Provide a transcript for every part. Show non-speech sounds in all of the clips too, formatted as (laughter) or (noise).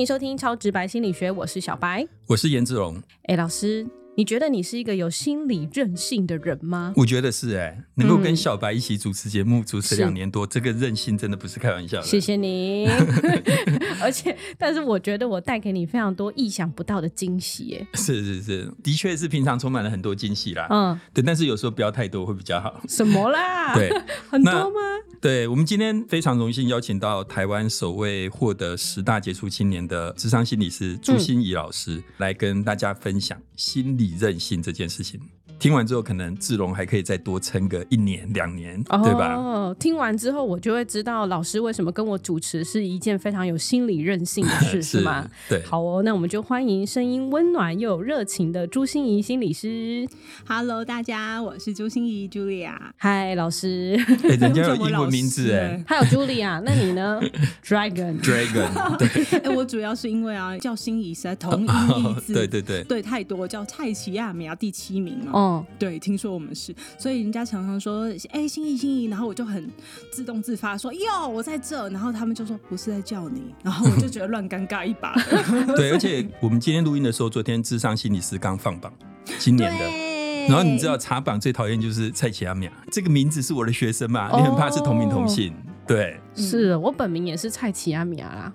迎收听超直白心理学，我是小白。我是颜志龙，哎，老师，你觉得你是一个有心理韧性的人吗？我觉得是哎、能够跟小白一起主持节目，主持两年多，这个韧性真的不是开玩笑的。谢谢你，(laughs) (laughs) (laughs) 而且，但是我觉得我带给你非常多意想不到的惊喜，耶，是是是，的确是平常充满了很多惊喜啦。嗯，对，但是有时候不要太多会比较好。什么啦？(laughs) 对，很多吗？对我们今天非常荣幸邀请到台湾首位获得十大杰出青年的智商心理师朱心怡老师，来跟大家分享心理韧性这件事情。听完之后，可能志龙还可以再多撑个一年两年，对吧？哦，听完之后我就会知道老师为什么跟我主持是一件非常有心理韧性的事，(laughs) 是吗？对，好哦，那我们就欢迎声音温暖又有热情的朱心怡心理师。Hello，大家，我是朱心怡 Julia。嗨，老师，(laughs) 哎、人家有 (laughs) 英文名字师哎、还有 Julia，那你呢？Dragon。Dragon，对，哎、我主要是因为啊，叫心怡实在同音异字，对对对，对太多，叫蔡奇亚米亚第七名嘛。哦，对，听说我们是，所以人家常常说，哎、心怡心怡，然后我就很自动自发说，(laughs) 哟，我在这，然后他们就说不是在叫你，然后我就觉得乱尴尬一把。(laughs) 对，而且我们今天录音的时候，昨天智商心理师刚放榜，今年的。然后你知道查榜最讨厌就是蔡奇阿米亚，这个名字是我的学生嘛，你很怕是同名同姓，对，是我本名也是蔡奇阿米亚啦，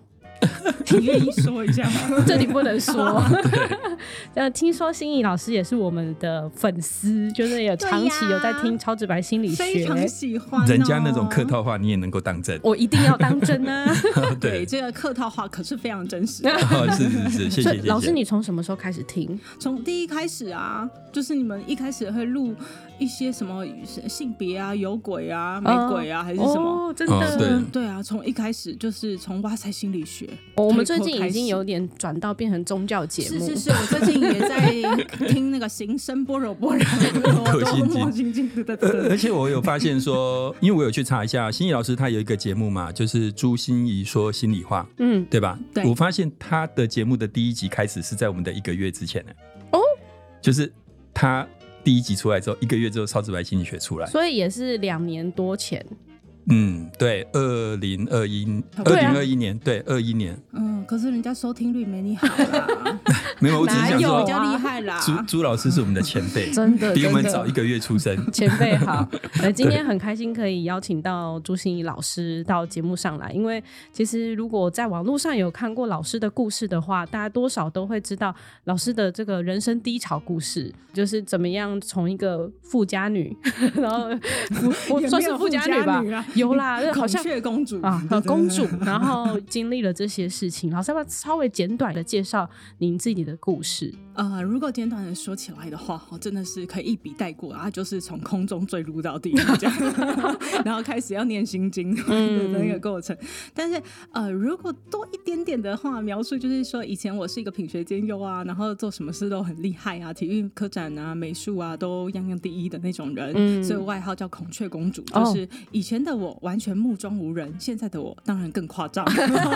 (laughs) 你愿意说一下吗？(laughs) 这里不能说。(laughs) 呃，听说心怡老师也是我们的粉丝，就是也长期有在听超直白心理学，非常喜欢、哦，人家那种客。套话你也能够当真，我一定要当真啊！对，对，这个客套话可是非常真实的。哦是是是，谢所谢谢谢。老师，你从什么时候开始听？从第一开始啊，就是你们一开始会录一些什么性别啊、有鬼啊、没鬼啊，还是什么？哦，真哦的。对对啊，从一开始就是从哇塞心理学，我们最近已经有点转到变成宗教节目，是是是，我最近也在听那个行深般若波罗可心经多心经，对对对呃，而。且我有发现说，因为我有去查一下，心怡老师他有一个节目嘛，就是朱心怡说心里话，嗯，对吧？对我发现他的节目的第一集开始是在我们的一个月之前呢。哦，就是他第一集出来之后，一个月之后，超直白心理学出来。所以也是两年多前。嗯，对，二零二一，二零二一年，对，二一年，嗯，可是人家收听率没你好啦，(laughs) 没有，我只想说比，较厉害啦。朱朱老师是我们的前辈，(laughs) 真的比我们早一个月出生。(laughs) 前辈好，呃，今天很开心可以邀请到朱心怡老师到节目上来，因为其实如果在网络上有看过老师的故事的话，大家多少都会知道老师的这个人生低潮故事，就是怎么样从一个富家女，然后我也算是富家家女吧有啦，(laughs) 好孔像雀公主啊，(laughs) 公主，然后经历了这些事情，老师要不要稍微简短的介绍您自己的故事？呃，如果简短的说起来的话，我，真的是可以一笔带过啊，就是从空中坠入到地狱这样，(laughs) 然后开始要念心经的那个过程。但是呃，如果多一点点的话，描述就是说，以前我是一个品学兼优啊，然后做什么事都很厉害啊，体育科展啊、美术啊都样样第一的那种人，嗯所以外号叫孔雀公主。哦就是以前的我完全目中无人，现在的我当然更夸张。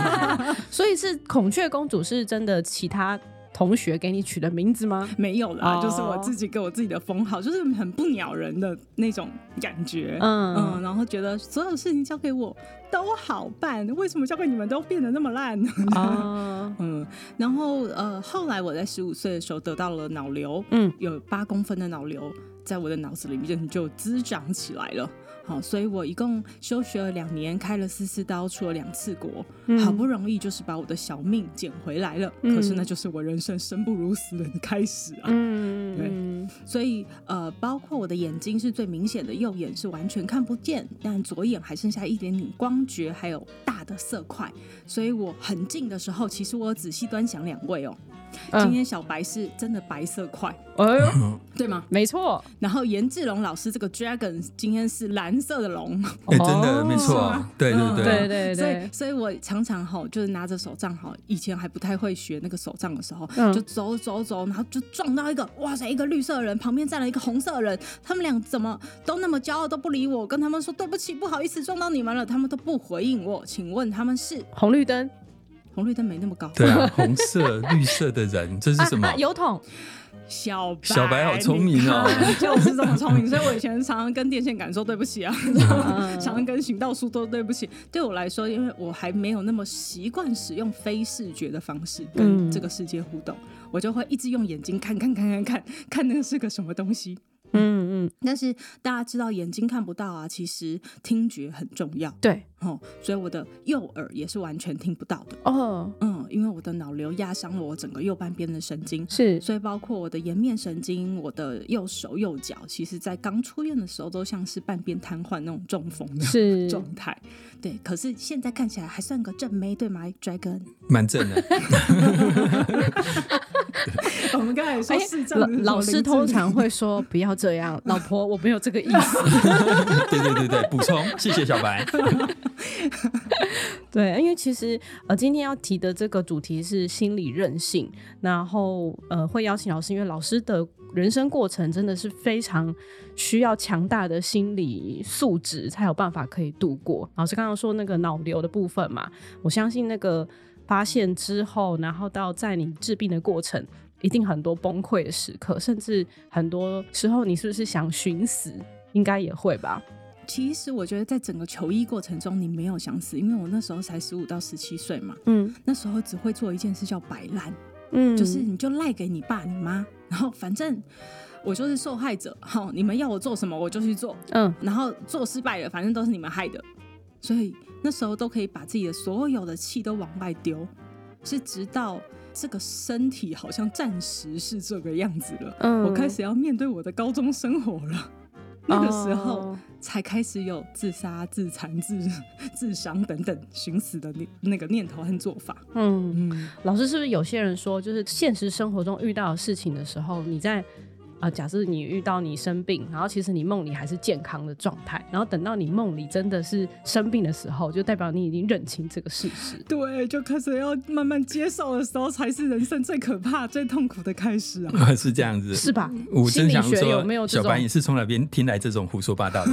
(laughs) 所以是孔雀公主是真的其他同学给你取的名字吗？没有啦，哦就是我自己给我自己的封号，就是很不鸟人的那种感觉。嗯嗯，然后觉得所有事情交给我都好办，为什么交给你们都变得那么烂？哦，(laughs) 嗯，然后呃，后来我在十五岁的时候得到了脑瘤，嗯，有八公分的脑瘤在我的脑子里面就滋长起来了。好，所以我一共休学了两年，开了四次刀，出了两次国，嗯好不容易就是把我的小命捡回来了。嗯可是那就是我人生生不如死的开始啊。嗯，对嗯所以呃，包括我的眼睛是最明显的，右眼是完全看不见，但左眼还剩下一点点光觉，还有大的色块。所以我很近的时候，其实我仔细端详两位哦。嗯今天小白是真的白色块，哎呦，(laughs) 对吗？没错，然后严志龙老师这个 dragon 今天是蓝色的龙，哎，真的哦。没错对对嗯。对。对，对所以，所以我常常哈就是拿着手杖哈，以前还不太会学那个手杖的时候，嗯。就走走走，然后就撞到一个哇塞一个绿色的人，旁边站了一个红色的人，他们俩怎么都那么骄傲都不理我，跟他们说对不起不好意思撞到你们了，他们都不回应我，请问他们是红绿灯红绿灯没那么高，对啊，(laughs) 红色、绿色的人，这是什么啊啊？油桶，小白，小白好聪明哦，(laughs) 就是这么聪明。所以我以前常常跟电线杆说对不起啊，(laughs) 常常跟行道树说对不起。对我来说，因为我还没有那么习惯使用非视觉的方式跟这个世界互动，我就会一直用眼睛看看看看看看那个是个什么东西。嗯嗯，但是大家知道眼睛看不到啊，其实听觉很重要。对，哦，所以我的右耳也是完全听不到的。哦，嗯，因为我的脑瘤压伤了我整个右半边的神经，是，所以包括我的颜面神经，我的右手右脚，其实在刚出院的时候都像是半边瘫痪那种中风的 (laughs) 状态。对，可是现在看起来还算个正妹，对吗？Dragon，蛮正的。(laughs) 我们刚才说是老老师通常会说不要这样，老婆我没有这个意思。(laughs) 对对对对，补充，谢谢小白。(laughs) 对，因为其实呃，今天要提的这个主题是心理韧性，然后呃，会邀请老师，因为老师的人生过程真的是非常需要强大的心理素质才有办法可以度过。老师刚刚说那个脑瘤的部分嘛，我相信那个发现之后，然后到在你治病的过程。一定很多崩溃的时刻，甚至很多时候，你是不是想寻死？应该也会吧。其实我觉得，在整个求医过程中，你没有想死，因为我那时候才十五到十七岁嘛。嗯，那时候只会做一件事叫摆烂，嗯，就是你就赖给你爸你妈，然后反正我就是受害者，好，你们要我做什么我就去做，嗯，然后做失败了，反正都是你们害的，所以那时候都可以把自己的所有的气都往外丢，是直到。这个身体好像暂时是这个样子了，嗯，我开始要面对我的高中生活了。那个时候才开始有自杀、自残、自自伤等等寻死的那那个念头和做法。嗯嗯，老师是不是有些人说，就是现实生活中遇到的事情的时候，你在。啊，假设你遇到你生病，然后其实你梦里还是健康的状态，然后等到你梦里真的是生病的时候，就代表你已经认清这个事实。(laughs) 对，就开始要慢慢接受的时候，才是人生最可怕、最痛苦的开始啊！(laughs) 是这样子，是吧？我真想说，有没有小白，你是从哪边听来这种胡说八道的？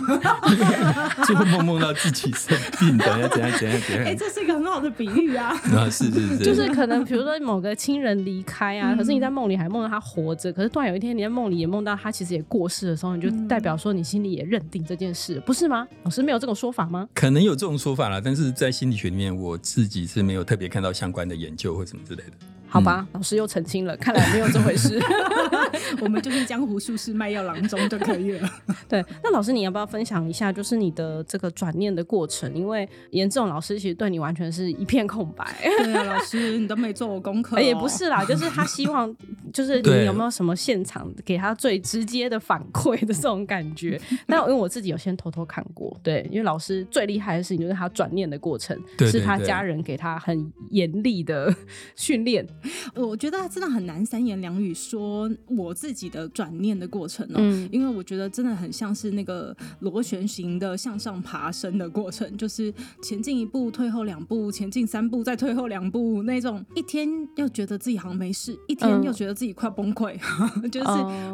(laughs) 就会梦梦到自己生病，等下怎样怎样怎样？哎，这是一个很好的比喻啊！啊，是是是，就是可能比如说某个亲人离开啊，可是你在梦里还梦到他活着，可是突然有一天你在梦里。也梦到他其实也过世的时候，你就代表说你心里也认定这件事，不是吗？老师没有这种说法吗？可能有这种说法啦，但是在心理学里面，我自己是没有特别看到相关的研究或什么之类的。好吧，老师又澄清了，看来没有这回事。(laughs) 我们就是江湖术士卖药郎中就可以了。(laughs) 对，那老师你要不要分享一下，就是你的这个转念的过程？因为严正老师其实对你完全是一片空白。对啊，老师你都没做我功课。也不是啦，就是他希望，就是 (laughs) 你有没有什么现场给他最直接的反馈的这种感觉？那因为我自己有先偷偷看过，对，因为老师最厉害的事情就是他转念的过程，是他家人给他很严厉的训练。我觉得真的很难三言两语说我自己的转念的过程哦，因为我觉得真的很像是那个螺旋形的向上爬升的过程，就是前进一步，退后两步，前进三步，再退后两步那种。一天又觉得自己好像没事，一天又觉得自己快崩溃，(laughs) 就是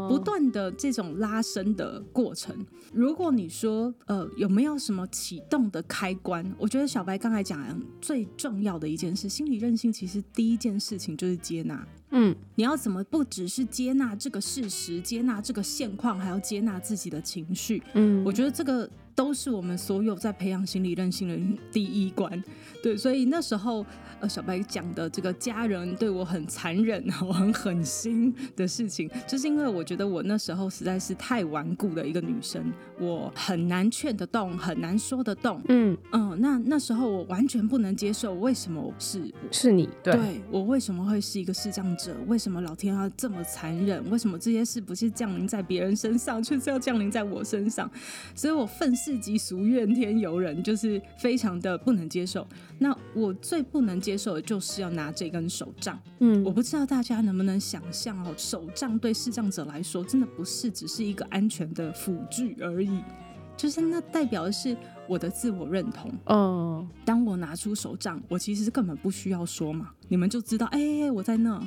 不断的这种拉伸的过程。如果你说呃有没有什么启动的开关？我觉得小白刚才讲最重要的一件事，心理韧性其实第一件事情。就是接纳，嗯，你要怎么不只是接纳这个事实，接纳这个现况，还要接纳自己的情绪，嗯，我觉得这个。都是我们所有在培养心理韧性的第一关，对，所以那时候呃，小白讲的这个家人对我很残忍、(laughs) 很狠心的事情，就是因为我觉得我那时候实在是太顽固的一个女生，我很难劝得动，很难说得动，嗯嗯，那那时候我完全不能接受，为什么是是你？对我为什么会是一个视障者？为什么老天要这么残忍？为什么这些事不是降临在别人身上，却是要降临在我身上？所以我愤。世嫉俗怨天尤人，就是非常的不能接受。那我最不能接受的就是要拿这根手杖。嗯，我不知道大家能不能想象哦，手杖对视障者来说，真的不是只是一个安全的辅具而已。就是那代表的是我的自我认同。哦，当我拿出手杖，我其实根本不需要说嘛，你们就知道，哎，我在那。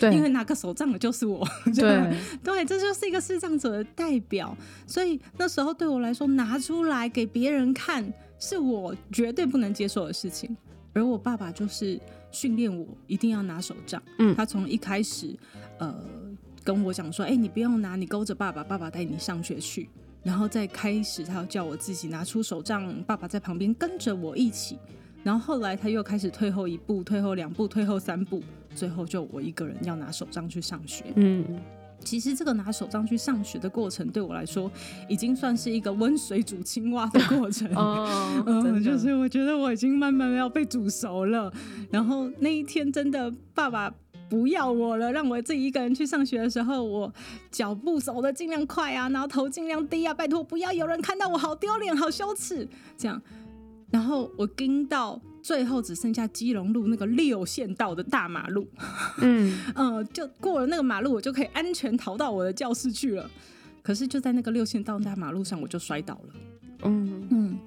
对，(laughs) 因为拿个手杖的就是我。(laughs) 对，对，这就是一个视障者的代表。所以那时候对我来说，拿出来给别人看，是我绝对不能接受的事情。而我爸爸就是训练我一定要拿手杖。嗯，他从一开始，呃。跟我讲说：“哎、你不用拿，你勾着爸爸，爸爸带你上学去。”然后再开始，他要叫我自己拿出手杖，爸爸在旁边跟着我一起。然后后来他又开始退后一步，退后两步，退后三步，最后就我一个人要拿手杖去上学。嗯，其实这个拿手杖去上学的过程，对我来说已经算是一个温水煮青蛙的过程。哦，(laughs) 嗯，就是我觉得我已经慢慢要被煮熟了。然后那一天真的爸爸不要我了，让我自己一个人去上学的时候，我脚步走的尽量快啊，然后头尽量低啊，拜托不要有人看到我，好丢脸，好羞耻，这样。然后我跟到最后只剩下基隆路那个六线道的大马路，嗯，嗯，(laughs) 就过了那个马路，我就可以安全逃到我的教室去了。可是就在那个六线道大马路上，我就摔倒了。嗯，嗯，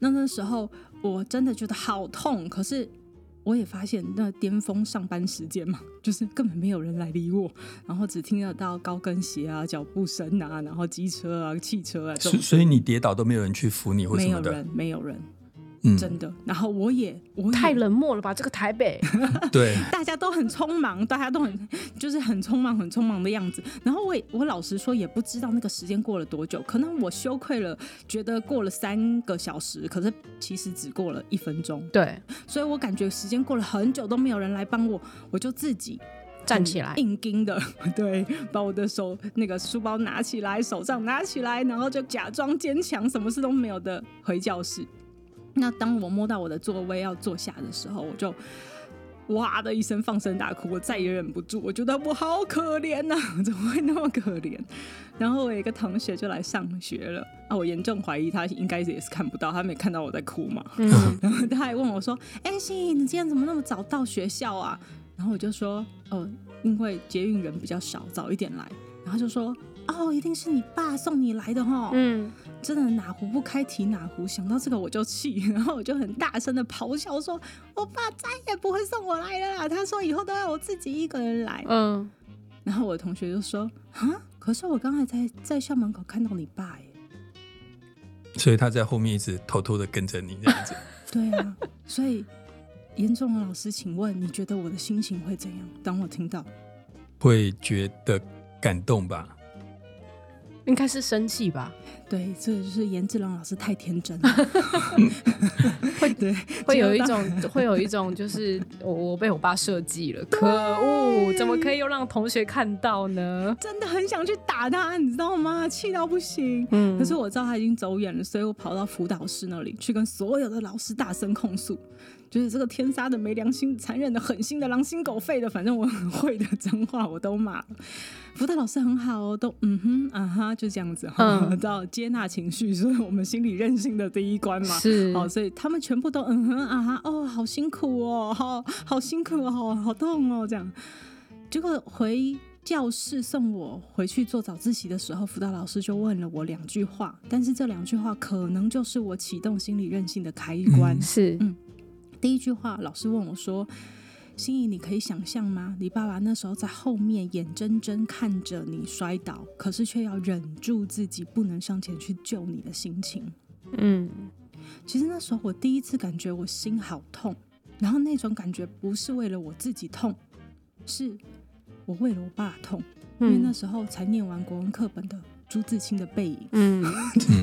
那那时候我真的觉得好痛，可是我也发现那巅峰上班时间嘛，(laughs) 就是根本没有人来理我，然后只听得到高跟鞋啊、脚步声啊，然后机车啊、汽车啊所所以你跌倒都没有人去扶你或什么的，没有人，没有人，嗯，真的。然后我也，我也太冷漠了吧？这个台北，(laughs) 对，大家都很匆忙，大家都很就是很匆忙、很匆忙的样子。然后我也我老实说也不知道那个时间过了多久，可能我羞愧了，觉得过了三个小时，可是其实只过了一分钟，对，所以我感觉时间过了很久都没有人来帮我，我就自己站起来，硬盯的，(laughs) 对，把我的手那个书包拿起来，手杖拿起来，然后就假装坚强，什么事都没有的回教室。那当我摸到我的座位要坐下的时候，我就哇的一声放声大哭，我再也忍不住，我觉得我好可怜呐、(laughs) 怎么会那么可怜？然后我有一个同学就来上学了啊，我严重怀疑他应该也是看不到，他没看到我在哭嘛。嗯，(laughs) 然后他还问我说：“哎、心怡，你今天怎么那么早到学校啊？”然后我就说：“哦，因为捷运人比较少，早一点来。”然后就说：“哦，一定是你爸送你来的哈。”嗯，真的哪壶不开提哪壶，想到这个我就气，(laughs) 然后我就很大声的咆哮说：“我爸再也不会送我来了啦！他说以后都要我自己一个人来。嗯，然后我的同学就说：“啊，可是我刚才在在校门口看到你爸耶。”所以他在后面一直偷偷的跟着你这样子。(laughs) 对啊，所以严重的老师，请问你觉得我的心情会怎样？当我听到，会觉得感动吧？应该是生气吧？对，这就是严志龙老师太天真了，会对，会有一种，会有一种，就是我我被我爸设计了，可恶，怎么可以又让同学看到呢？真的很想去打他，你知道吗？气到不行。嗯可是我知道他已经走远了，所以我跑到辅导室那里去跟所有的老师大声控诉，就是这个天杀的、没良心、残忍的、狠心的、狼心狗肺的，反正我很会的脏话我都骂了。辅导老师很好哦，都嗯哼啊哈，就这样子哈，嗯知道接纳情绪是我们心理韧性的第一关嘛。是，好，所以他们全部都嗯哼啊哈哦，好辛苦哦，好好辛苦哦，好好痛哦，这样。结果回教室送我回去做早自习的时候，辅导老师就问了我两句话，但是这两句话可能就是我启动心理韧性的开关。嗯是，第一句话，老师问我说：“心怡，你可以想象吗？你爸爸那时候在后面眼睁睁看着你摔倒，可是却要忍住自己不能上前去救你的心情。”嗯其实那时候我第一次感觉我心好痛，然后那种感觉不是为了我自己痛，是我为了我爸痛，因为那嗯时候才念完国文课本的朱自清的《背影》。嗯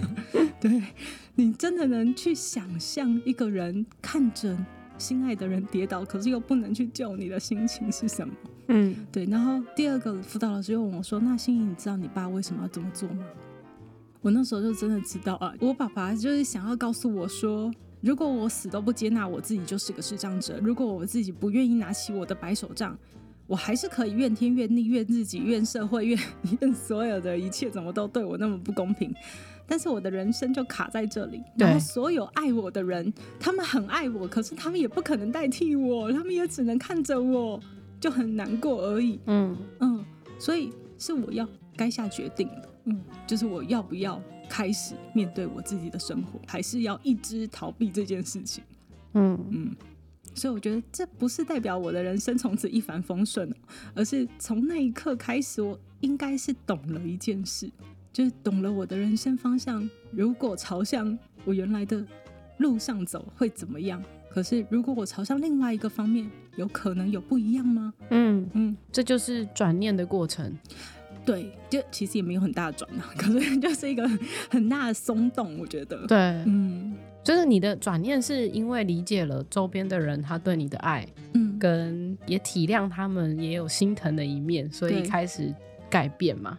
(laughs) 对你真的能去想象一个人看着心爱的人跌倒，可是又不能去救你的心情是什么？嗯对，然后第二个辅导老师又问我说：“那心怡，你知道你爸为什么要这么做吗？”我那时候就真的知道啊，我爸爸就是想要告诉我说，如果我死都不接纳我自己就是个视障者，如果我自己不愿意拿起我的白手杖，我还是可以怨天怨地、怨自己、怨社会、怨 (laughs) 怨所有的一切，怎么都对我那么不公平。但是我的人生就卡在这里，然后对所有爱我的人，他们很爱我，可是他们也不可能代替我，他们也只能看着我，就很难过而已。嗯嗯，所以是我要该下决定的，嗯，就是我要不要开始面对我自己的生活，还是要一直逃避这件事情，嗯嗯。所以我觉得这不是代表我的人生从此一帆风顺哦，而是从那一刻开始，我应该是懂了一件事，就是懂了我的人生方向。如果朝向我原来的路上走会怎么样？可是如果我朝向另外一个方面，有可能有不一样吗？嗯，嗯，这就是转念的过程。对，就其实也没有很大的转啊，(laughs) 可是就是一个很大的松动，我觉得。对，嗯就是你的转念是因为理解了周边的人他对你的爱，嗯，跟也体谅他们也有心疼的一面，所以开始改变嘛。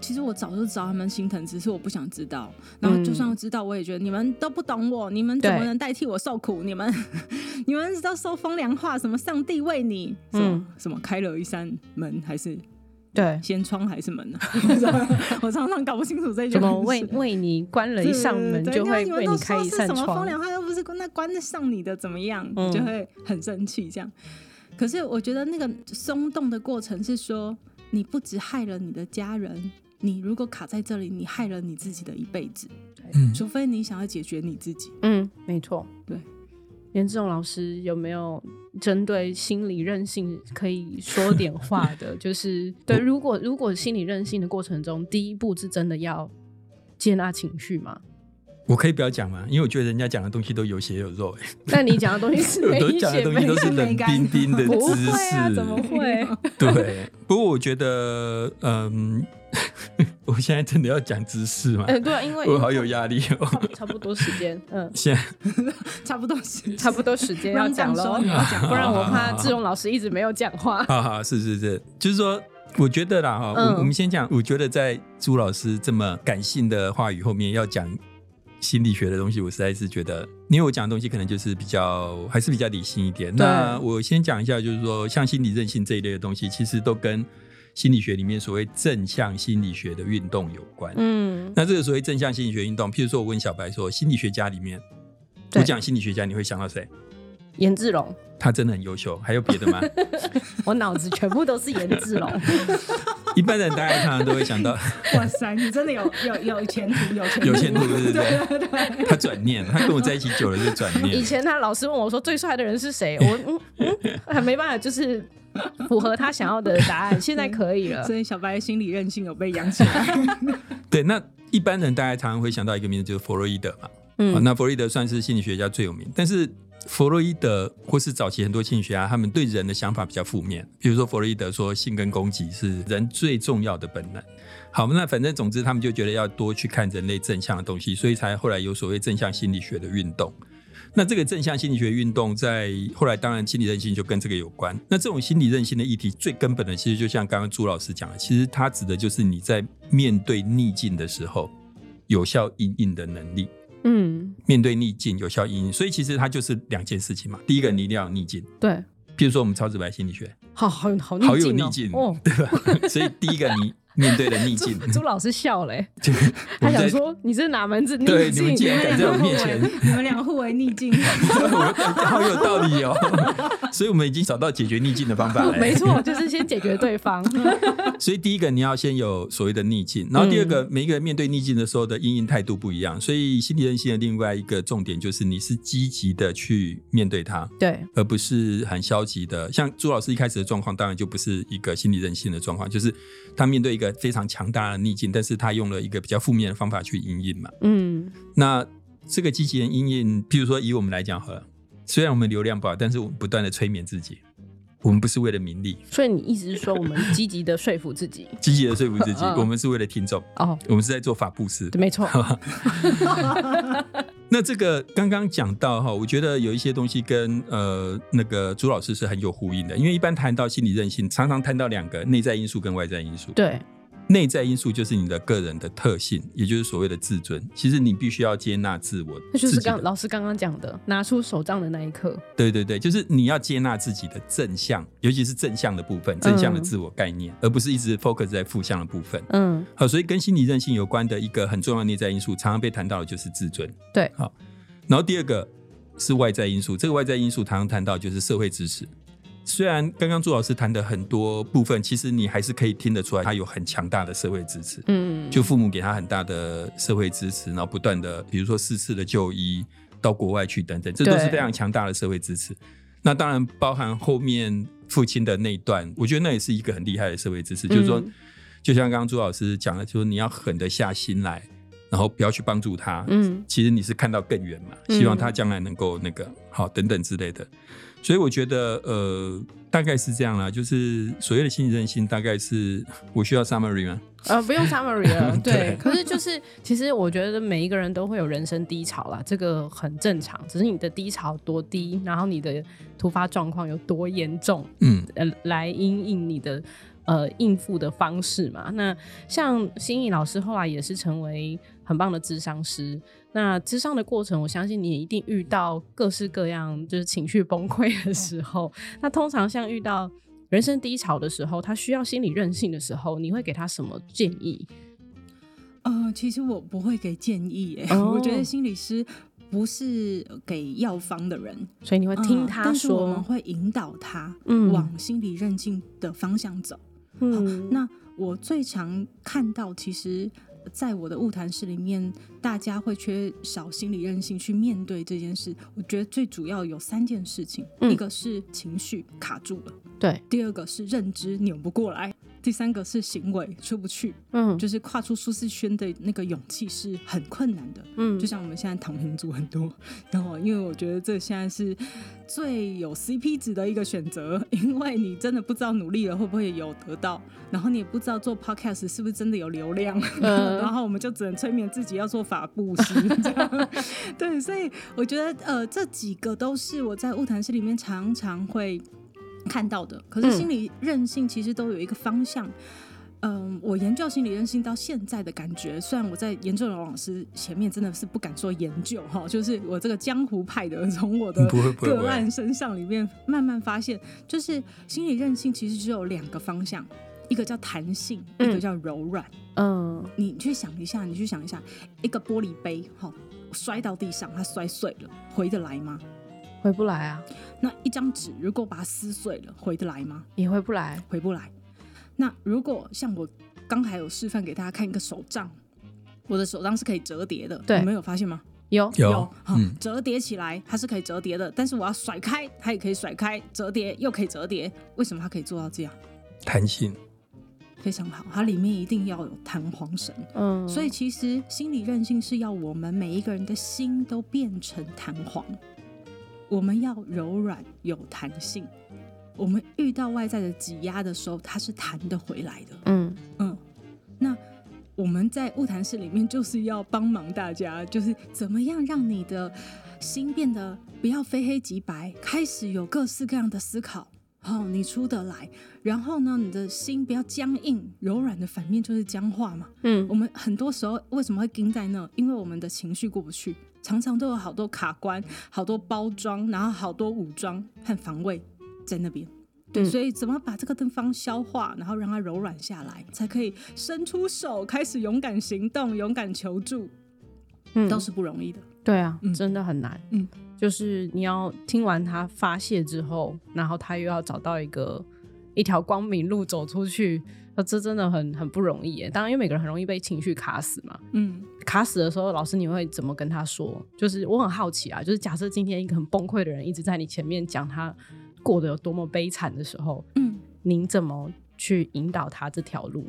其实我早就知道他们心疼，只是我不想知道。然后就算我知道，我也觉得你们都不懂我，你们怎么能代替我受苦？你们 (laughs) 你们知道说风凉话，什么上帝为你什么、嗯什么开了一扇门，还是对，先窗还是门呢、(laughs) 我常常搞不清楚这句话是怎么为为你关了一扇门，就会为你开一扇窗什么风窗？凉话又不是那关得上你的怎么样，嗯就会很生气这样。可是我觉得那个松动的过程是说，你不只害了你的家人，你如果卡在这里，你害了你自己的一辈子。嗯除非你想要解决你自己。嗯，没错。对，严志勇老师有没有针对心理韧性可以说点话的？(laughs) 就是对，如果如果心理韧性的过程中，第一步是真的要接纳情绪吗？我可以不要讲吗？因为我觉得人家讲的东西都有血有肉、欸，但你讲的东西是没 (laughs) 我都讲的东西都是冷冰冰的不知识，怎么会？(laughs) 对，不过我觉得，嗯，我现在真的要讲知识吗？嗯，对啊，因为 (laughs) 我好有压力哦。差差不多时间，嗯，(laughs) 现在差不多时差不多时间要讲喽说，你要讲不然我 (laughs) 怕志勇老师一直没有讲话。好好是是是，就是说，我觉得啦哈，嗯我我们先讲，我觉得在朱老师这么感性的话语后面要讲心理学的东西，我实在是觉得，因为我讲的东西可能就是比较还是比较理性一点。那我先讲一下，就是说，像心理韧性这一类的东西，其实都跟心理学里面所谓正向心理学的运动有关。嗯，那这个所谓正向心理学运动，譬如说我问小白说，心理学家里面，对我讲心理学家，你会想到谁？颜志龙，他真的很优秀，还有别的吗？(laughs) 我脑子全部都是颜志龙。(laughs) 一般人大家常常都会想到 (laughs) 哇塞，你真的有有有前途，有前途，有前途，对不对？对对他转念，他跟我在一起久了就转念以。前他老师问我说最帅的人是谁，我嗯嗯，还没办法，就是 (laughs) 符合他想要的答案。现在可以了所，以小白的心理韧性有被养起来。(laughs) 对，那一般人大家常常会想到一个名字，就是弗洛伊德嘛。好嗯，那弗洛伊德算是心理学家最有名，但是弗洛伊德或是早期很多心理学家，他们对人的想法比较负面。比如说弗洛伊德说性跟攻击是人最重要的本能。好，那反正总之他们就觉得要多去看人类正向的东西，所以才后来有所谓正向心理学的运动。那这个正向心理学运动在后来当然心理韧性就跟这个有关。那这种心理韧性的议题最根本的，其实就像刚刚朱老师讲的，其实它指的就是你在面对逆境的时候有效应应的能力。嗯，面对逆境有效应应，所以其实它就是两件事情嘛。第一个，你一定要有逆境，对，譬如说我们超直白心理学，好好好好有逆境逆境，哦。对吧？(laughs) 所以第一个你面对的逆 (laughs) 境，朱老师笑了他想说你是哪门子逆对你们竟境？然敢在我面前，你们俩互为逆境，好有道理哦。所以我们已经找到解决逆境的方法了。没错，就是先解决对方。(laughs) 所以第一个你要先有所谓的逆境，然后第二个，每一个人面对逆境的时候的应应态度不一样，所以心理韧性的另外一个重点就是你是积极的去面对它。对，而不是很消极的。像朱老师一开始的状况，当然就不是一个心理韧性的状况，就是他面对一个非常强大的逆境，但是他用了一个比较负面的方法去应应嘛。嗯，那这个机器人应应，譬如说以我们来讲好了，虽然我们流量不好，但是我们不断的催眠自己，我们不是为了名利，所以你意思是说，我们积极的说服自己？(laughs) 积极的说服自己，嗯我们是为了听众，哦，我们是在做法布施。没错，(laughs) 那这个刚刚讲到哈，我觉得有一些东西跟呃那个朱老师是很有呼应的，因为一般谈到心理韧性，常常谈到两个内在因素跟外在因素。对，内在因素就是你的个人的特性，也就是所谓的自尊。其实你必须要接纳自我，那就是刚老师刚刚讲的，拿出手杖的那一刻。对对对，就是你要接纳自己的正向，尤其是正向的部分，正向的自我概念，而不是一直 focus 在负向的部分。嗯，好，所以跟心理韧性有关的一个很重要的内在因素，常常被谈到的就是自尊。对，好，然后第二个是外在因素，这个外在因素常常谈到就是社会支持。虽然刚刚朱老师谈的很多部分，其实你还是可以听得出来，他有很强大的社会支持。嗯，就父母给他很大的社会支持，然后不断的，比如说四次的就医，到国外去等等，这都是非常强大的社会支持。那当然包含后面父亲的那一段，我觉得那也是一个很厉害的社会支持，就是说嗯，就像刚刚朱老师讲的，就是你要狠得下心来，然后不要去帮助他。嗯，其实你是看到更远嘛，嗯希望他将来能够那个好等等之类的。所以我觉得，呃，大概是这样啦。就是所谓的心理韧性，大概是我需要 summary 吗？呃，不用 summary 了。(laughs) 对，对可是就是，其实我觉得每一个人都会有人生低潮啦，这个很正常。只是你的低潮多低，然后你的突发状况有多严重，嗯呃，来因应你的呃应付的方式嘛。那像心意老师后来也是成为很棒的智商师。那智商的过程，我相信你也一定遇到各式各样就是情绪崩溃的时候。那通常像遇到人生低潮的时候，他需要心理韧性的时候，你会给他什么建议？呃，其实我不会给建议耶，哦 (laughs) 我觉得心理师不是给药方的人，所以你会听他说但是我们，会引导他嗯往心理韧性的方向走。嗯，那我最常看到，其实在我的物谈室里面，大家会缺少心理韧性去面对这件事。我觉得最主要有三件事情，嗯。一个是情绪卡住了，对，第二个是认知扭不过来，第三个是行为出不去，嗯，就是跨出舒适圈的那个勇气是很困难的。嗯。就像我们现在躺平族很多，然后因为我觉得这现在是最有 CP 值的一个选择，因为你真的不知道努力了会不会有得到，然后你也不知道做 Podcast 是不是真的有流量，嗯 (laughs) 然后我们就只能催眠自己要做法布施，这样。对，所以我觉得呃这几个都是我在物谈室里面常常会看到的，可是嗯心理韧性其实都有一个方向。嗯，我研究心理韧性到现在的感觉，虽然我在研究老师前面真的是不敢说研究哈，就是我这个江湖派的，从我的个案身上里面慢慢发现，就是心理韧性其实只有两个方向，一个叫弹性，一嗯个叫柔软。嗯你去想一下，你去想一下，一个玻璃杯哈摔到地上，它摔碎了，回得来吗？回不来啊，那一张纸如果把它撕碎了，回得来吗？也回不来，回不来。那如果像我刚才有示范给大家看一个手杖，我的手杖是可以折叠的，对你们有发现吗？有有好嗯折叠起来它是可以折叠的，但是我要甩开，它也可以甩开，折叠又可以折叠，为什么它可以做到这样？弹性，非常好，它里面一定要有弹簧绳。嗯，所以其实心理韧性是要我们每一个人的心都变成弹簧，我们要柔软有弹性。我们遇到外在的挤压的时候，它是弹得回来的。嗯嗯，那我们在物谈室里面就是要帮忙大家，就是怎么样让你的心变得不要非黑即白，开始有各式各样的思考。好、你出得来，然后呢，你的心不要僵硬，柔软的反面就是僵化嘛。嗯我们很多时候为什么会盯在那？因为我们的情绪过不去，常常都有好多卡关、好多包装，然后好多武装和防卫在那边。对，嗯所以怎么把这个地方消化，然后让它柔软下来，才可以伸出手，开始勇敢行动、勇敢求助，嗯都是不容易的。对啊，嗯真的很难。嗯，就是你要听完他发泄之后，然后他又要找到一个一条光明路走出去，呃，这真的很很不容易耶。当然，因为每个人很容易被情绪卡死嘛。嗯，卡死的时候，老师你会怎么跟他说？就是我很好奇啊，就是假设今天一个很崩溃的人一直在你前面讲他过得有多么悲惨的时候，嗯，您怎么去引导他这条路？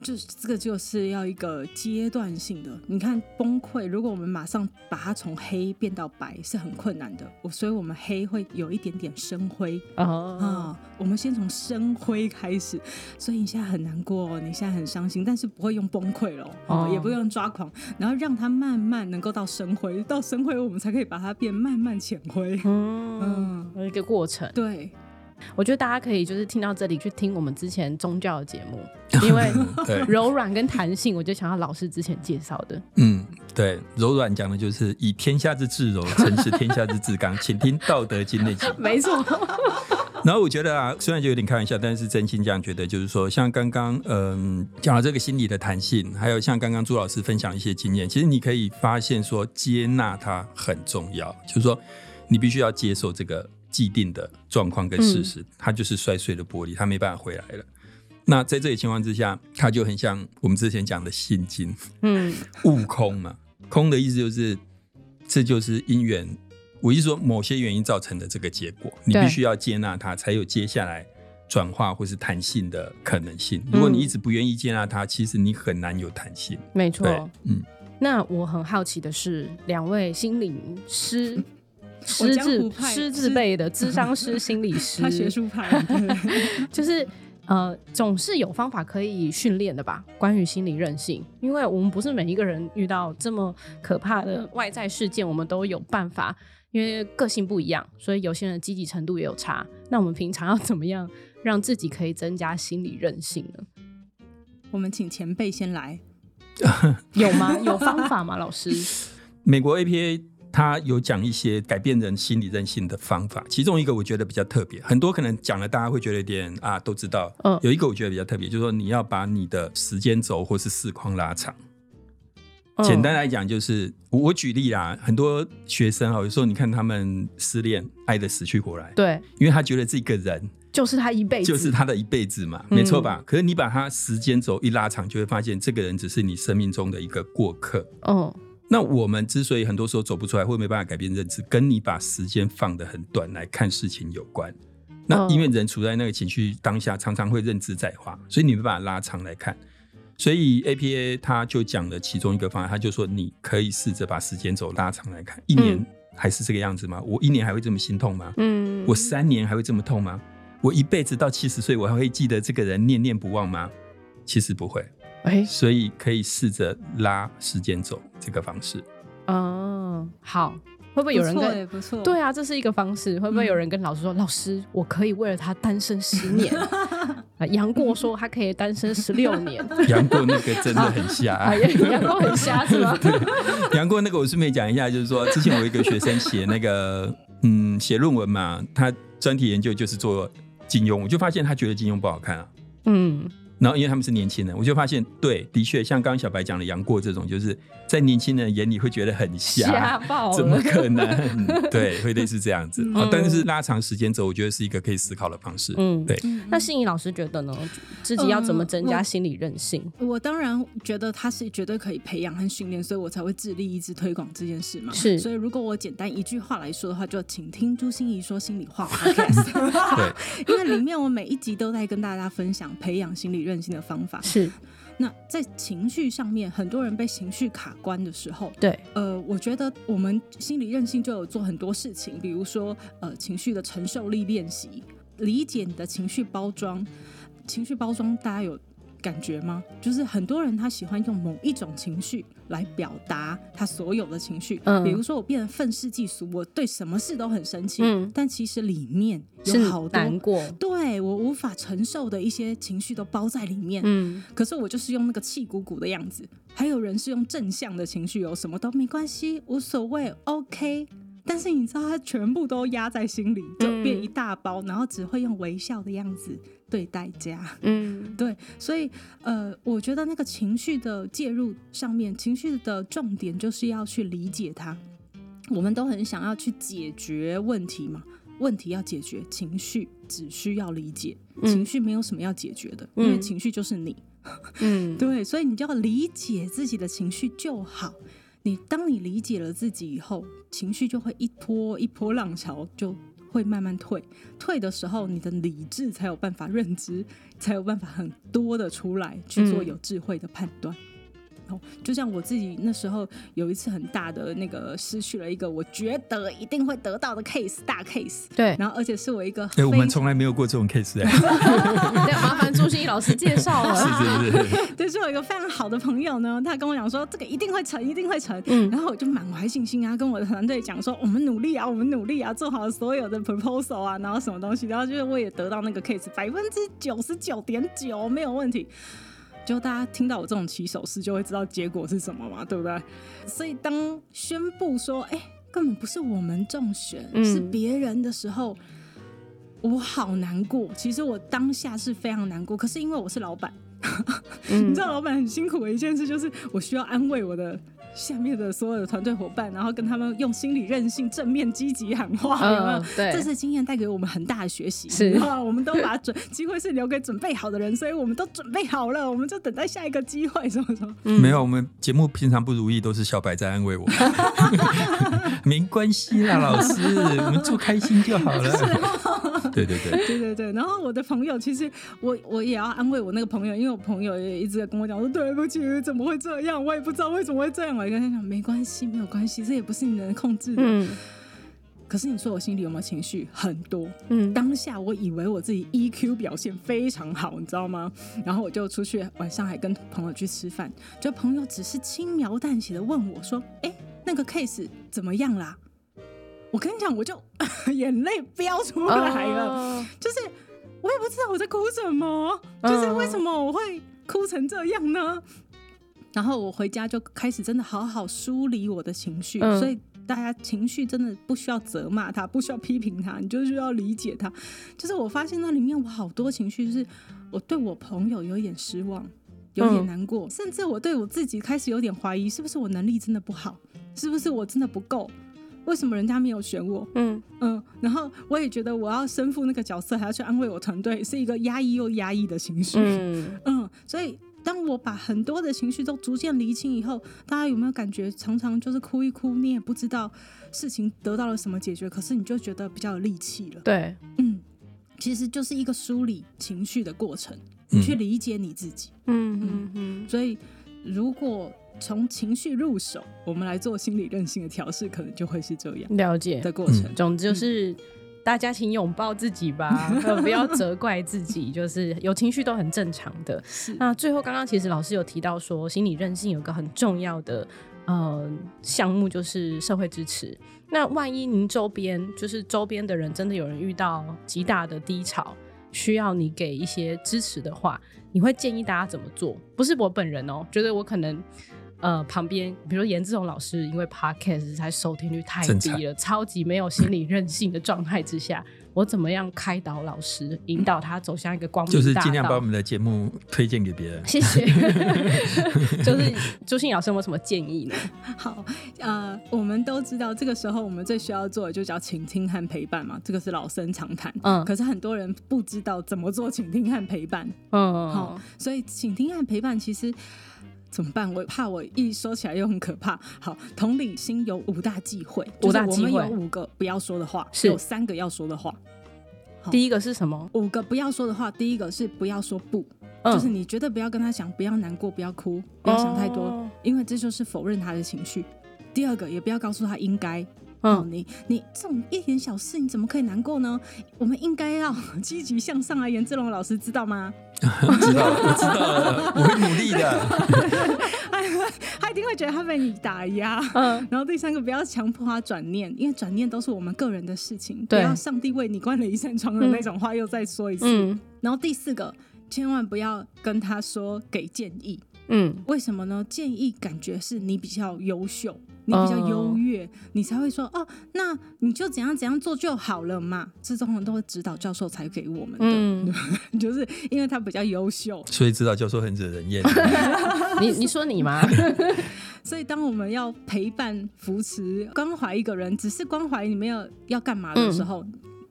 就是这个就是要一个阶段性的。你看崩溃，如果我们马上把它从黑变到白是很困难的。我所以我们黑会有一点点深灰哦，啊、我们先从深灰开始。所以你现在很难过、哦，你现在很伤心，但是不会用崩溃了哦，哦也不用抓狂，然后让它慢慢能够到深灰，到深灰我们才可以把它变慢慢浅灰。嗯，一个过程。对，我觉得大家可以就是听到这里去听我们之前宗教的节目，(laughs) 因为，柔软跟弹性，我就想到老师之前介绍的。嗯，对，柔软讲的就是以天下之至柔，诚实天下之至刚，(laughs) 请听《道德经》那集。没错，然后我觉得啊，虽然就有点开玩笑，但是真心这样觉得，就是说，像刚刚嗯讲到这个心理的弹性，还有像刚刚朱老师分享一些经验，其实你可以发现说，接纳它很重要，就是说你必须要接受这个既定的状况跟事实，它就是摔碎的玻璃，它没办法回来了。那在这里情况之下，它就很像我们之前讲的心经，嗯 (laughs) 悟空嘛，空的意思就是这就是因缘，我是说某些原因造成的这个结果，你必须要接纳它，才有接下来转化或是弹性的可能性。如果你一直不愿意接纳它，其实你很难有弹性。没错。，嗯，那我很好奇的是，两位心灵师师字江湖派师字辈的智商师、(laughs) 心理师，他学术派 (laughs) (laughs) 就是呃，总是有方法可以训练的吧？关于心理韧性，因为我们不是每一个人遇到这么可怕的外在事件，我们都有办法。因为个性不一样，所以有些人积极程度也有差。那我们平常要怎么样让自己可以增加心理韧性呢？我们请前辈先来，有吗？有方法吗？老师，美国 APA 它有讲一些改变人心理韧性的方法，其中一个我觉得比较特别，很多可能讲了大家会觉得有点啊都知道。嗯有一个我觉得比较特别，就是说你要把你的时间轴或是视框拉长。简单来讲，就是我我举例啦，很多学生啊，有时候你看他们失恋，爱的死去活来，对，因为他觉得这个人就是他一辈子，就是他的一辈子嘛，嗯没错吧？可是你把他时间轴一拉长，就会发现这个人只是你生命中的一个过客。嗯那我们之所以很多时候走不出来，会没办法改变认知，跟你把时间放得很短来看事情有关。那嗯因为人处在那个情绪当下，常常会认知在化，所以你没办法拉长来看。所以 APA 他就讲了其中一个方案，他就说你可以试着把时间轴拉长来看，一年还是这个样子吗？我一年还会这么心痛吗？嗯，我三年还会这么痛吗？我一辈子到七十岁，我还会记得这个人念念不忘吗？其实不会，哎，所以可以试着拉时间走这个方式。嗯，好，会不会有人不错跟欸不错，对啊，这是一个方式。会不会有人跟老师说：“老师，我可以为了他单身十年？” (laughs) 啊杨过说他可以单身十六年。(laughs) 杨过那个真的很瞎、(laughs) 啊，杨过很瞎是吗？杨过那个我顺便讲一下，就是说之前我有一个学生写那个嗯写论文嘛，他专题研究就是做金庸，我就发现他觉得金庸不好看啊。嗯然后因为他们是年轻人，我就发现对，的确像刚刚小白讲的杨过这种，就是在年轻人眼里会觉得很瞎，瞎怎么可能？(laughs) 对，会类似这样子。嗯哦，但是拉长时间走，我觉得是一个可以思考的方式。嗯对。那心仪老师觉得呢？自己要怎么增加心理韧性？我当然觉得他是绝对可以培养和训练，所以我才会致力一直推广这件事嘛。是所以如果我简单一句话来说的话，就请听朱心怡说心里话 (laughs) podcast，对，因为里面我每一集都在跟大家分享培养心理韧性的方法。是那在情绪上面，很多人被情绪卡关的时候，对，呃，我觉得我们心理韧性就有做很多事情，比如说呃情绪的承受力练习，理解你的情绪包装。情绪包装大家有感觉吗？就是很多人他喜欢用某一种情绪来表达他所有的情绪，嗯比如说我变得愤世嫉俗，我对什么事都很生气，嗯但其实里面是有好多难过。对我无法承受的一些情绪都包在里面。嗯可是我就是用那个气鼓鼓的样子，还有人是用正向的情绪，有什么都没关系，无所谓，OK。但是你知道，他全部都压在心里，就变一大包，然后只会用微笑的样子对待家。嗯对，所以呃，我觉得那个情绪的介入上面，情绪的重点就是要去理解它。我们都很想要去解决问题嘛，问题要解决，情绪只需要理解，嗯情绪没有什么要解决的，因为情绪就是你。嗯 (laughs) 对，所以你就要理解自己的情绪就好。你当你理解了自己以后，情绪就会一波一波浪潮就会慢慢退。退的时候，你的理智才有办法认知，才有办法很多的出来去做嗯有智慧的判断。哦，就像我自己那时候有一次很大的那个失去了一个我觉得一定会得到的 case 大 case，对，然后而且是我一个哎、非我们从来没有过这种 case 哎、(laughs) 对，麻烦朱心怡老师介绍了。(laughs) 是是是，对，是我一个非常好的朋友呢，他跟我讲说这个一定会成，一定会成。嗯然后我就满怀信心啊，跟我的团队讲说我们努力啊，我们努力啊，做好所有的 proposal 啊，然后什么东西，然后就是我也得到那个 case 百分之九十九点九没有问题。就大家听到我这种起手式，就会知道结果是什么嘛，对不对？所以当宣布说，哎、根本不是我们中选，嗯是别人的时候，我好难过。其实我当下是非常难过，可是因为我是老板，(laughs) 嗯你知道老板很辛苦的一件事，就是我需要安慰我的下面的所有的团队伙伴，然后跟他们用心理韧性、正面积极喊话，有没有嗯？对这次经验带给我们很大的学习，是啊我们都把准机会是留给准备好的人，所以我们都准备好了，我们就等待下一个机会，什么什么。没有，我们节目平常不如意，都是小白在安慰我。(laughs) 没关系啦，老师，我们做开心就好了。(laughs) 对对对，对对对，然后我的朋友其实我我也要安慰我那个朋友，因为我朋友也一直在跟我讲说对不起，怎么会这样？我也不知道为什么会这样。我就跟他讲没关系，没有关系，这也不是你能控制的。嗯可是你说我心里有没有情绪？很多。嗯，当下我以为我自己 EQ 表现非常好，你知道吗？然后我就出去晚上还跟朋友去吃饭，就朋友只是轻描淡写的问我说：“哎，那个 case 怎么样啦？”我跟你讲，我就 (laughs) 眼泪飙出来了，就是我也不知道我在哭什么，就是为什么我会哭成这样呢？然后我回家就开始真的好好梳理我的情绪，所以。大家情绪真的不需要责骂他，不需要批评他，你就需要理解他。就是我发现那里面我好多情绪，就是我对我朋友有点失望，有点难过，甚至我对我自己开始有点怀疑，是不是我能力真的不好，是不是我真的不够？为什么人家没有选我？嗯嗯，然后我也觉得我要身负那个角色，还要去安慰我团队，是一个压抑又压抑的情绪。嗯嗯，所以。当我把很多的情绪都逐渐厘清以后，大家有没有感觉常常就是哭一哭，你也不知道事情得到了什么解决，可是你就觉得比较有力气了。对，嗯，其实就是一个梳理情绪的过程，去理解你自己。嗯嗯嗯。所以，如果从情绪入手，我们来做心理韧性的调试，可能就会是这样了解的过程。总之就是。大家请拥抱自己吧，(laughs) 不要责怪自己，就是有情绪都很正常的。那最后，刚刚其实老师有提到说，心理韧性有个很重要的呃项目，就是社会支持。那万一您周边就是周边的人真的有人遇到极大的低潮，需要你给一些支持的话，你会建议大家怎么做？不是我本人哦，觉得我可能。呃，旁边比如严志荣老师，因为 podcast 才收听率太低了，超级没有心理韧性的状态之下，(laughs) 我怎么样开导老师，引导他走向一个光明就是尽量把我们的节目推荐给别人。谢谢。(laughs) (laughs) 就是朱信老师有没有什么建议呢？好，呃，我们都知道这个时候我们最需要做的就叫倾听和陪伴嘛，这个是老生常谈。嗯。可是很多人不知道怎么做倾听和陪伴。嗯。好，所以倾听和陪伴其实。怎么办？我怕我一说起来又很可怕。好，同理心有五大忌讳，五大忌讳，我们有五个不要说的话，有三个要说的话。第一个是什么？五个不要说的话，第一个是不要说不，就是你绝对不要跟他讲，不要难过，不要哭，不要想太多，因为这就是否认他的情绪。第二个，也不要告诉他应该。嗯，你你这种一点小事，你怎么可以难过呢？我们应该要 (laughs) 积极向上啊！严志龙老师知道吗？(laughs) 知道，我知道，我会努力的。(laughs) 他一定会觉得他被你打压。嗯，然后第三个，不要强迫他转念，因为转念都是我们个人的事情。不要上帝为你关了一扇窗的那种话又再说一次。嗯，然后第四个，千万不要跟他说给建议。嗯，为什么呢？建议感觉是你比较优秀，你比较优越，你才会说哦，那你就怎样怎样做就好了嘛。这种都是指导教授才给我们的，(laughs) 就是因为他比较优秀，所以指导教授很惹人厌。(laughs) 你你说你吗？(laughs) 所以当我们要陪伴、扶持、关怀一个人，只是关怀你没有要干嘛的时候，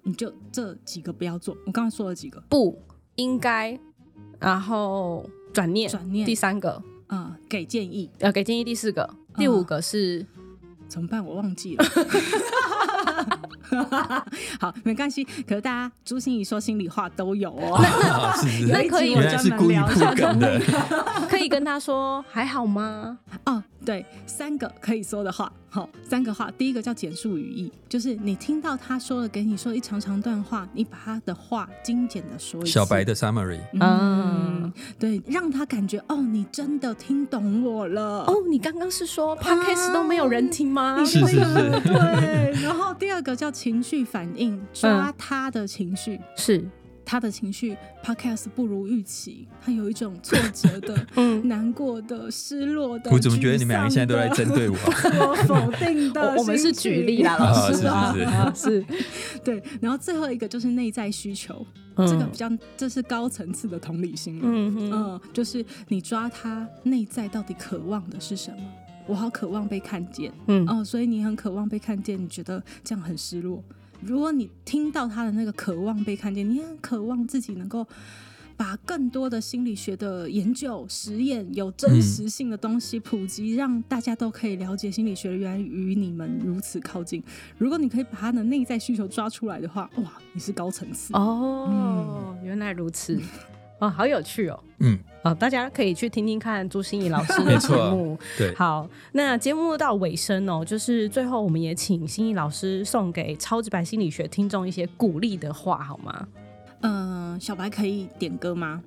你就这几个不要做。我刚刚说了几个，不应该，然后。转念，转念。第三个，嗯，给建议，要给建议。第四个，第五个是怎么办？我忘记了。(laughs) (laughs) 好，没关系。可是大家朱心怡说心里话都有哦。(laughs) 那可以专门聊一下的，(laughs) 可以跟他说还好吗？哦。对，三个可以说的话，好，三个话。第一个叫简述语义，就是你听到他说了，给你说一长长段话，你把他的话精简的说一次。小白的 summary，嗯，对，让他感觉哦，你真的听懂我了。哦，你刚刚是说 podcast 都没有人听吗？是是是。对，然后第二个叫情绪反应，抓他的情绪是。他的情绪，Podcast 不如预期，他有一种挫折的、(laughs) 难过的、失落的。我怎么觉得你们两个现在都在针对我？否定的，我们是举例啦，老师啊，是，对。然后最后一个就是内在需求，这个比较，这是高层次的同理心。嗯嗯，就是你抓他内在到底渴望的是什么？我好渴望被看见，嗯哦，所以你很渴望被看见，你觉得这样很失落。如果你听到他的那个渴望被看见，你很渴望自己能够把更多的心理学的研究、实验、有真实性的东西普及，让大家都可以了解心理学原来与你们如此靠近。如果你可以把他的内在需求抓出来的话，哇，你是高层次哦，原来如此。哦，好有趣哦。嗯，哦，大家可以去听听看朱心怡老师的节目。对，好，那节目到尾声哦，就是最后我们也请心怡老师送给超级白心理学听众一些鼓励的话，好吗？嗯，小白可以点歌吗？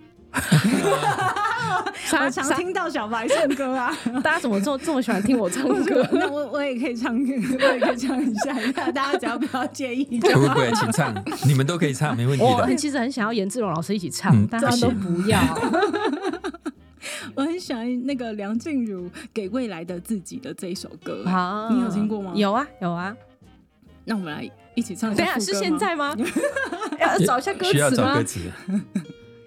啥 (laughs) 我常听到小白唱歌啊，(laughs) 大家怎么这么这么喜欢听我唱歌？(laughs) 那我我也可以唱，我也可以唱一下，大家只要不要介意就好。可不可以请唱？你们都可以唱，没问题我的。很其实很想要颜志荣老师一起唱，嗯但他都不要。我很喜欢那个梁静茹《给未来的自己》的这一首歌，好，你有听过吗？。有啊，有啊。那我们来一起唱一等下。是现在吗？要找一下歌需要词吗？找歌词。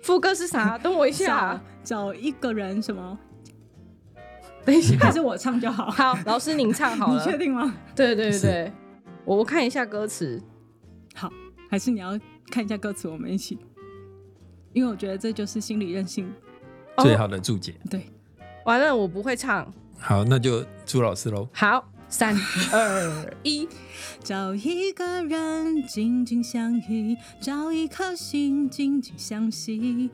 副歌是啥？(laughs) 等我一下找，找一个人什么？等一下。还是我唱就好？好，老师您唱好你。确定吗？对对对对，我我看一下歌词。好，还是你要看一下歌词，我们一起。因为我觉得这就是心理韧性。哦最好的注解。对，完了，我不会唱。好，那就朱老师喽。好，三 (laughs) 二一。找一个人紧紧相依，找一颗心紧紧相惜。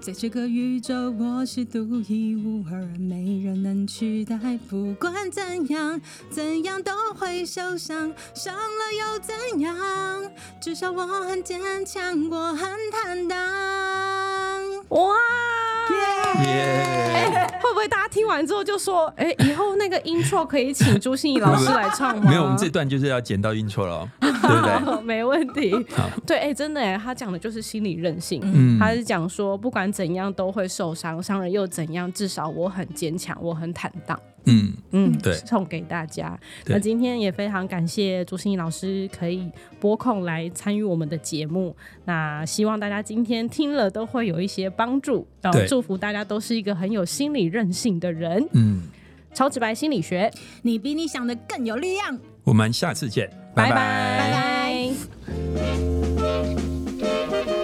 在这个宇宙，我是独一无二，没人能取代。不管怎样，怎样都会受伤，伤了又怎样？至少我很坚强，我很坦荡。哇！耶！会不会大家听完之后就说，哎、以后那个 intro 可以请朱心怡老师来唱吗？(laughs) 没有，我们这段就是要剪到音错了哦，(laughs) 对不对？好没问题。好，对，哎、真的哎，他讲的就是心理韧性。嗯他是讲说，不管怎样都会受伤，伤人又怎样？至少我很坚强，我很坦荡。嗯，嗯，对送给大家。那今天也非常感谢朱心怡老师可以拨空来参与我们的节目。那希望大家今天听了都会有一些帮助，然后祝福大家都是一个很有心理韧性的人。嗯，超直白心理学，你比你想的更有力量。我们下次见，拜拜拜。